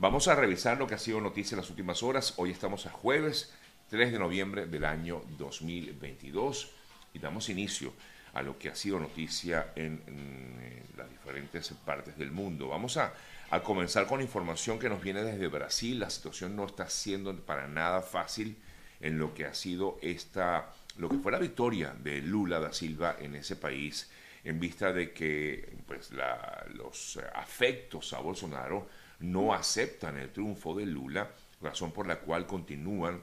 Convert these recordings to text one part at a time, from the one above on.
Vamos a revisar lo que ha sido noticia en las últimas horas. Hoy estamos a jueves 3 de noviembre del año 2022 y damos inicio a lo que ha sido noticia en, las diferentes partes del mundo. Vamos a, a, comenzar con información que nos viene desde Brasil. La situación no está siendo para nada fácil en lo que ha sido esta, lo que fue la victoria de Lula da Silva en ese país, en vista de que pues, los afectos a Bolsonaro no aceptan el triunfo de Lula, razón por la cual continúan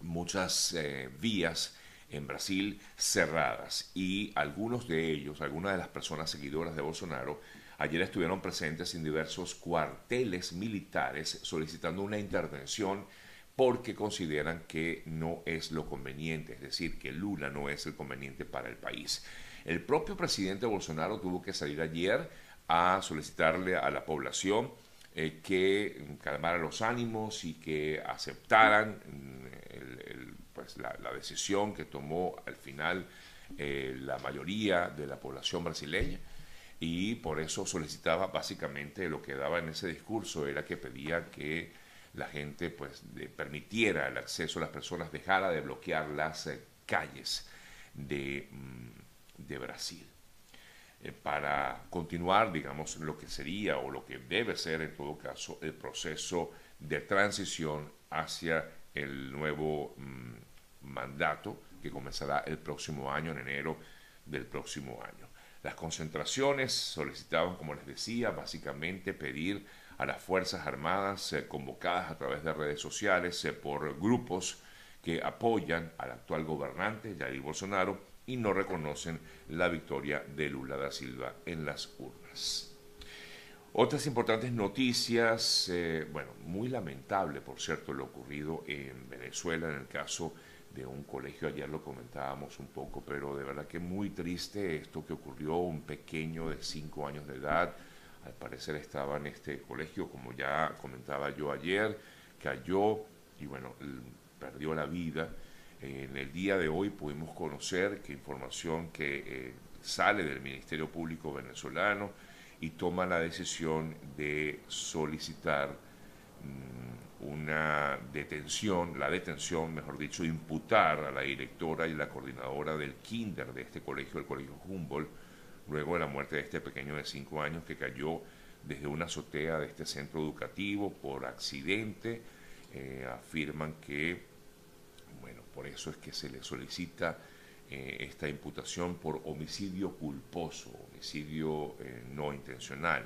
muchas eh, vías en Brasil cerradas y algunos de ellos, algunas de las personas seguidoras de Bolsonaro, ayer estuvieron presentes en diversos cuarteles militares solicitando una intervención porque consideran que no es lo conveniente, es decir, que Lula no es el conveniente para el país. El propio presidente Bolsonaro tuvo que salir ayer a solicitarle a la población eh, que calmara los ánimos y que aceptaran mm, pues, la, decisión que tomó al final eh, la mayoría de la población brasileña y por eso solicitaba básicamente lo que daba en ese discurso era que pedía que la gente pues permitiera el acceso a las personas, dejara de bloquear las eh, calles de, mm, de Brasil. Eh, para continuar, digamos, lo que sería o lo que debe ser en todo caso el proceso de transición hacia el nuevo mm, mandato que comenzará el próximo año, en enero del próximo año. Las concentraciones solicitaban, como les decía, básicamente pedir a las Fuerzas Armadas eh, convocadas a través de redes sociales eh, por grupos que apoyan al actual gobernante, Jair Bolsonaro, y no reconocen la victoria de Lula da Silva en las urnas. Otras importantes noticias, eh, bueno, muy lamentable, por cierto, lo ocurrido en Venezuela en el caso de un colegio, ayer lo comentábamos un poco, pero de verdad que muy triste esto que ocurrió, un pequeño de cinco años de edad, al parecer estaba en este colegio, como ya comentaba yo ayer, cayó y bueno, perdió la vida en el día de hoy pudimos conocer que información que eh, sale del Ministerio Público venezolano y toma la decisión de solicitar mm, una detención, la detención, mejor dicho, imputar a la directora y la coordinadora del kinder de este colegio, el Colegio Humboldt, luego de la muerte de este pequeño de cinco años que cayó desde una azotea de este centro educativo por accidente. Eh, afirman que por eso es que se le solicita eh, esta imputación por homicidio culposo, homicidio eh, no intencional.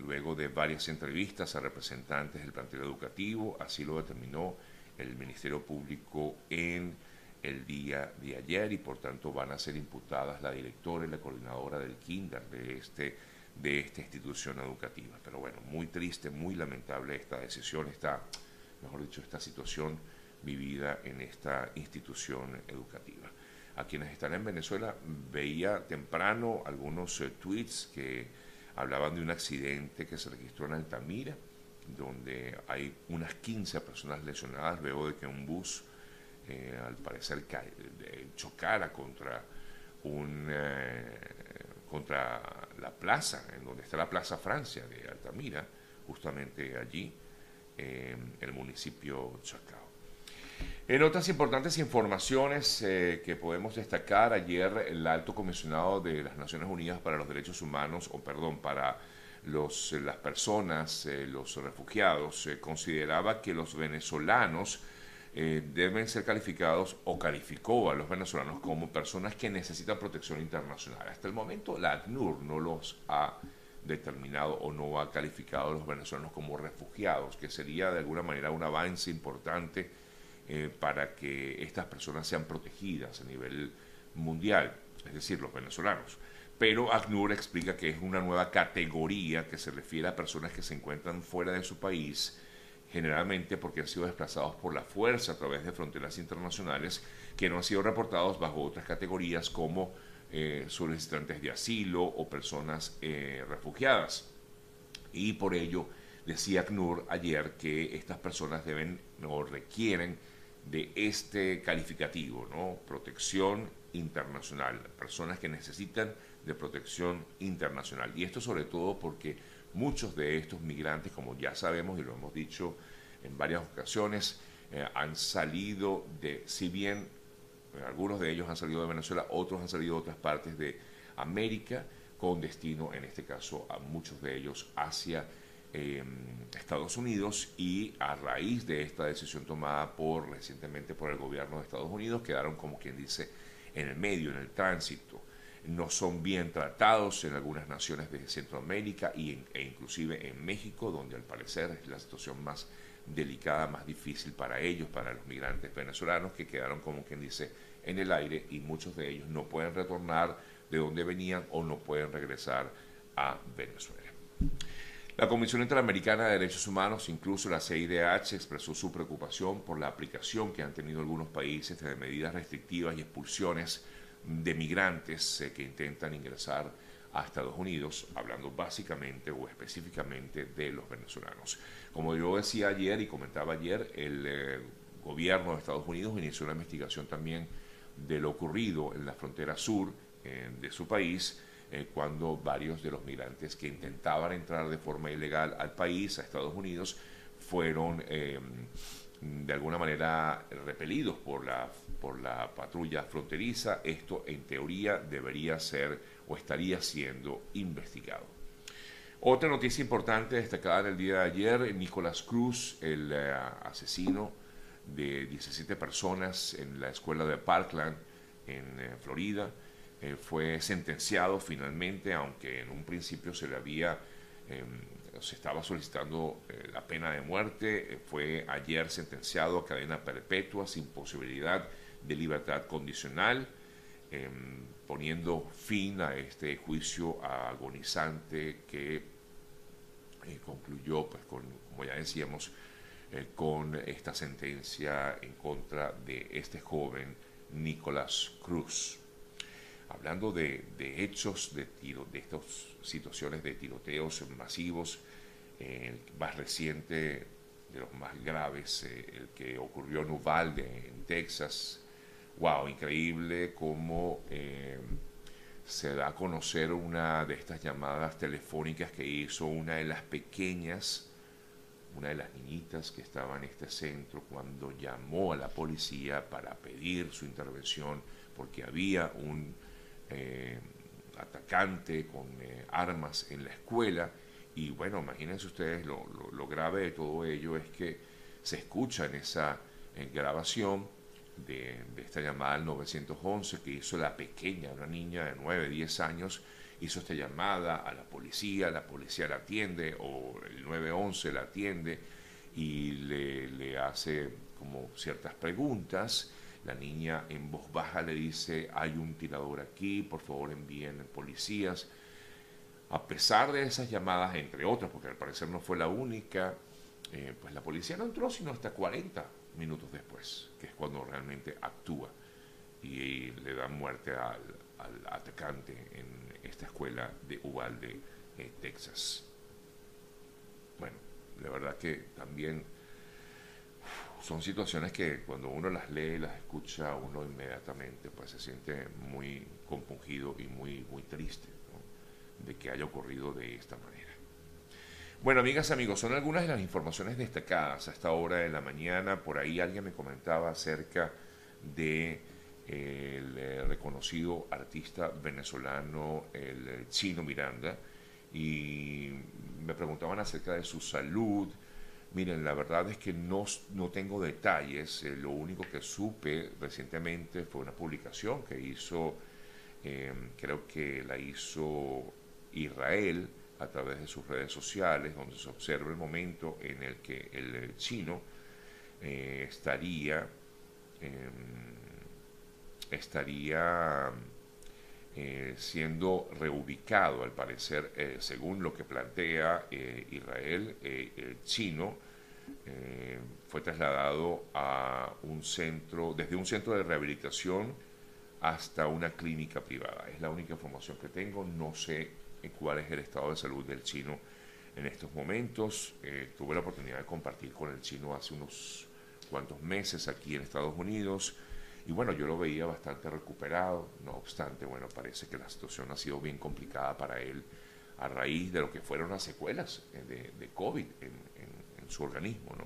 luego de varias entrevistas a representantes del plantel educativo, así lo determinó el Ministerio Público en el día de ayer y por tanto van a ser imputadas la directora y la coordinadora del kinder de este de esta institución educativa. Pero bueno, muy triste, muy lamentable esta decisión, esta mejor dicho, esta situación vivida en esta institución educativa. A quienes están en Venezuela veía temprano algunos eh, tweets que hablaban de un accidente que se registró en Altamira, donde hay unas 15 personas lesionadas luego de que un bus, eh, al parecer, chocara contra, un, eh, contra la plaza, en donde está la Plaza Francia de Altamira, justamente allí en el municipio Chacao. En otras importantes informaciones eh, que podemos destacar, ayer el alto comisionado de las Naciones Unidas para los Derechos Humanos, o perdón, para los, las personas, eh, los refugiados, eh, consideraba que los venezolanos deben ser calificados o calificó a los venezolanos como personas que necesitan protección internacional. Hasta el momento la ACNUR no los ha determinado o no ha calificado a los venezolanos como refugiados, que sería de alguna manera un avance importante eh, para que estas personas sean protegidas a nivel mundial, es decir, los venezolanos. Pero ACNUR explica que es una nueva categoría que se refiere a personas que se encuentran fuera de su país, generalmente porque han sido desplazados por la fuerza a través de fronteras internacionales, que no han sido reportados bajo otras categorías como eh, solicitantes de asilo o personas eh, refugiadas. Y por ello decía ACNUR ayer que estas personas deben o requieren de este calificativo, ¿no? Protección internacional, personas que necesitan de protección internacional. Y esto sobre todo porque Muchos de estos migrantes, como ya sabemos y lo hemos dicho en varias ocasiones, eh, han salido de, si bien algunos de ellos han salido de Venezuela, otros han salido de otras partes de América, con destino, en este caso, a muchos de ellos hacia em, Estados Unidos y a raíz de esta decisión tomada por recientemente por el gobierno de Estados Unidos, quedaron como quien dice en el medio, en el tránsito. No son bien tratados en algunas naciones de Centroamérica y e inclusive en México, donde al parecer es la situación más delicada, más difícil para ellos, para los migrantes venezolanos que quedaron como quien dice en el aire y muchos de ellos no pueden retornar de donde venían o no pueden regresar a Venezuela. La Comisión Interamericana de Derechos Humanos, incluso la CIDH, expresó su preocupación por la aplicación que han tenido algunos países de medidas restrictivas y expulsiones de migrantes eh, que intentan ingresar a Estados Unidos, hablando básicamente o específicamente de los venezolanos. Como yo decía ayer y comentaba ayer, el eh, gobierno de Estados Unidos inició una investigación también de lo ocurrido en la frontera sur eh, de su país, cuando varios de los migrantes que intentaban entrar de forma ilegal al país, a Estados Unidos, fueron de alguna manera repelidos por la, por la patrulla fronteriza. Esto en teoría debería ser o estaría siendo investigado. Otra noticia importante destacada en el día de ayer, Nicolás Cruz, el eh, asesino de 17 personas en la escuela de Parkland en eh, Florida, eh, fue sentenciado finalmente, aunque en un principio se le había, em, se estaba solicitando la pena de muerte, fue ayer sentenciado a cadena perpetua sin posibilidad de libertad condicional. Em, poniendo fin a este juicio agonizante que eh, concluyó, pues, con, como ya decíamos, eh, con esta sentencia en contra de este joven Nicolás Cruz. Hablando de, hechos de tiro, de estas situaciones de tiroteos masivos, el más reciente de los más graves, eh, el que ocurrió en Uvalde, en Texas, wow, increíble cómo eh, se da a conocer una de estas llamadas telefónicas que hizo una de las pequeñas, una de las niñitas que estaba en este centro cuando llamó a la policía para pedir su intervención porque había un eh, atacante con eh, armas en la escuela y bueno, imagínense ustedes lo, lo, grave de todo ello es que se escucha en esa grabación de, esta llamada al 911 que hizo la pequeña, una niña de 9, 10 años, hizo esta llamada a la policía, la policía la atiende o el 911 la atiende y le, le hace como ciertas preguntas. La niña en voz baja le dice, hay un tirador aquí, por favor envíen policías. A pesar de esas llamadas, entre otras, porque al parecer no fue la única, eh, pues la policía no entró sino hasta 40 minutos después, que es cuando realmente actúa y le da muerte al, atacante en esta escuela de Uvalde, eh, Texas. Bueno, la verdad que también son situaciones que cuando uno las lee, las escucha, uno inmediatamente pues se siente muy compungido y muy, muy triste de que haya ocurrido de esta manera. Bueno, amigas, amigos, son algunas de las informaciones destacadas a esta hora de la mañana. Por ahí alguien me comentaba acerca de eh, el eh, reconocido artista venezolano, el eh, Chino Miranda, y me preguntaban acerca de su salud. Miren, la verdad es que no, no tengo detalles. lo único que supe recientemente fue una publicación que hizo, creo que la hizo Israel, a través de sus redes sociales, donde se observa el momento en el que el chino eh, estaría, em, estaría eh, siendo reubicado, al parecer, eh, según lo que plantea Israel, el chino fue trasladado a un centro, desde un centro de rehabilitación hasta una clínica privada. Es la única información que tengo, no sé cuál es el estado de salud del chino en estos momentos. Eh, tuve la oportunidad de compartir con el chino hace unos cuantos meses aquí en Estados Unidos y bueno, yo lo veía bastante recuperado, no obstante, bueno, parece que la situación ha sido bien complicada para él a raíz de lo que fueron las secuelas de, de COVID en, en, su organismo. ¿no?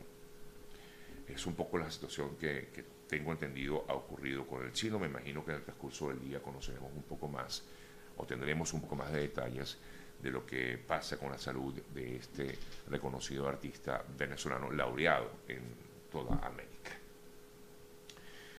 Es un poco la situación que, que, tengo entendido ha ocurrido con el chino. Me imagino que en el transcurso del día conoceremos un poco más o tendremos un poco más de detalles de lo que pasa con la salud de este reconocido artista venezolano laureado en toda América.